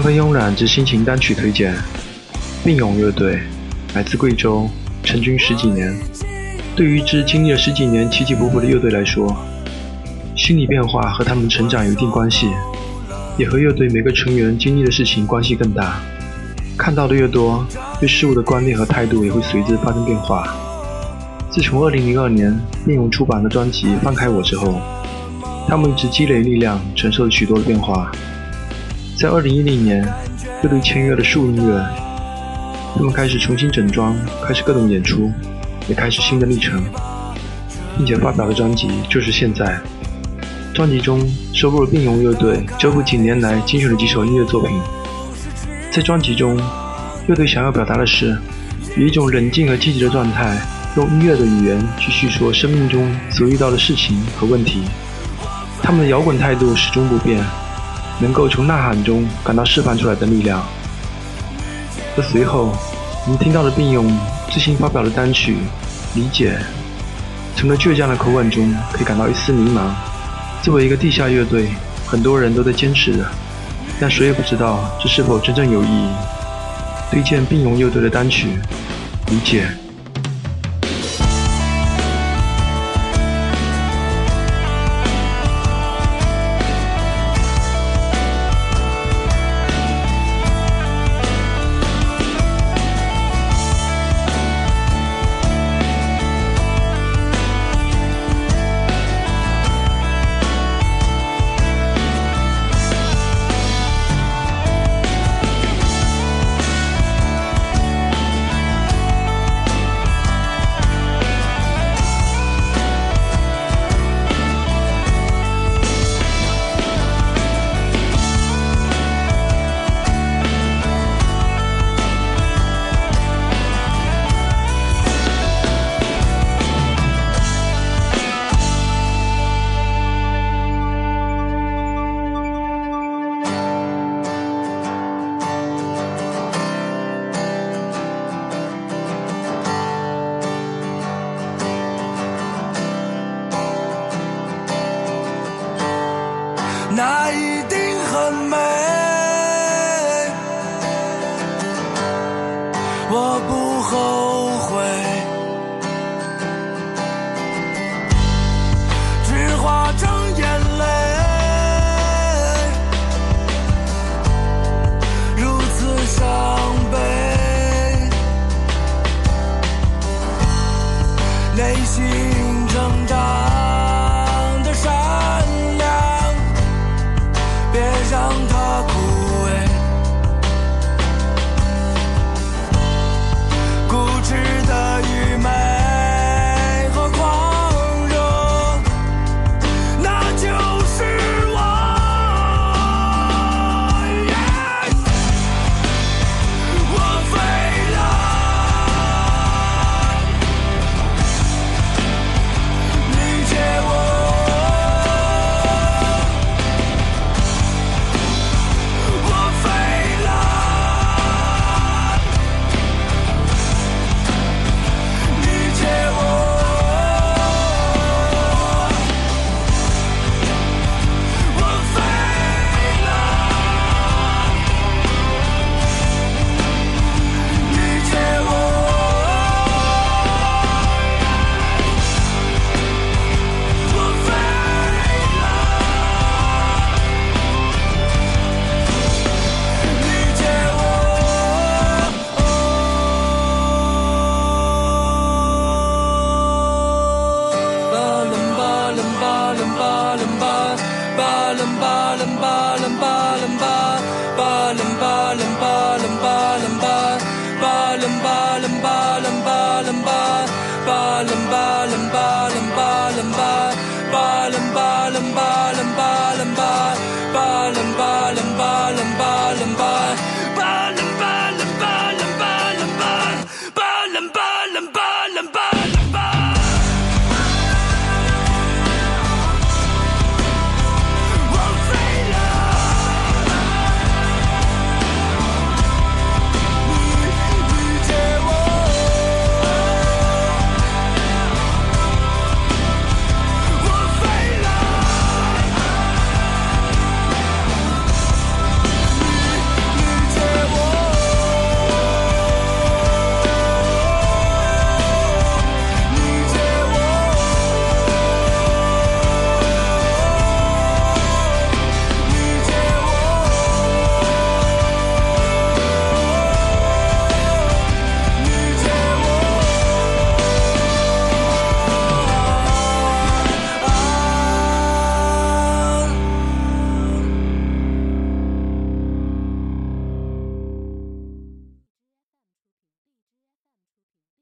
三分慵懒之心情单曲推荐：并勇乐队，来自贵州，成军十几年。对于一支经历了十几年起起伏伏的乐队来说，心理变化和他们成长有一定关系，也和乐队每个成员经历的事情关系更大。看到的越多，对事物的观念和态度也会随之发生变化。自从2002年并勇出版的专辑《放开我》之后，他们一直积累力量，承受了许多的变化。在2010年，乐队签约了树音乐，他们开始重新整装，开始各种演出，也开始新的历程，并且发表的专辑就是现在。专辑中收录了并勇乐队这部几年来精选的几首音乐作品。在专辑中，乐队想要表达的是，以一种冷静和积极的状态，用音乐的语言去叙说生命中所遇到的事情和问题。他们的摇滚态度始终不变，能够从呐喊中感到释放出来的力量。而随后，我们听到了并用最新发表的单曲《理解》，从了倔强的口吻中可以感到一丝迷茫。作为一个地下乐队，很多人都在坚持着。但谁也不知道这是否真正有意义。推荐并用乐队的单曲《理解》。那一定很美，我不后悔，balım balım balım balım balım balım balım balım balım balım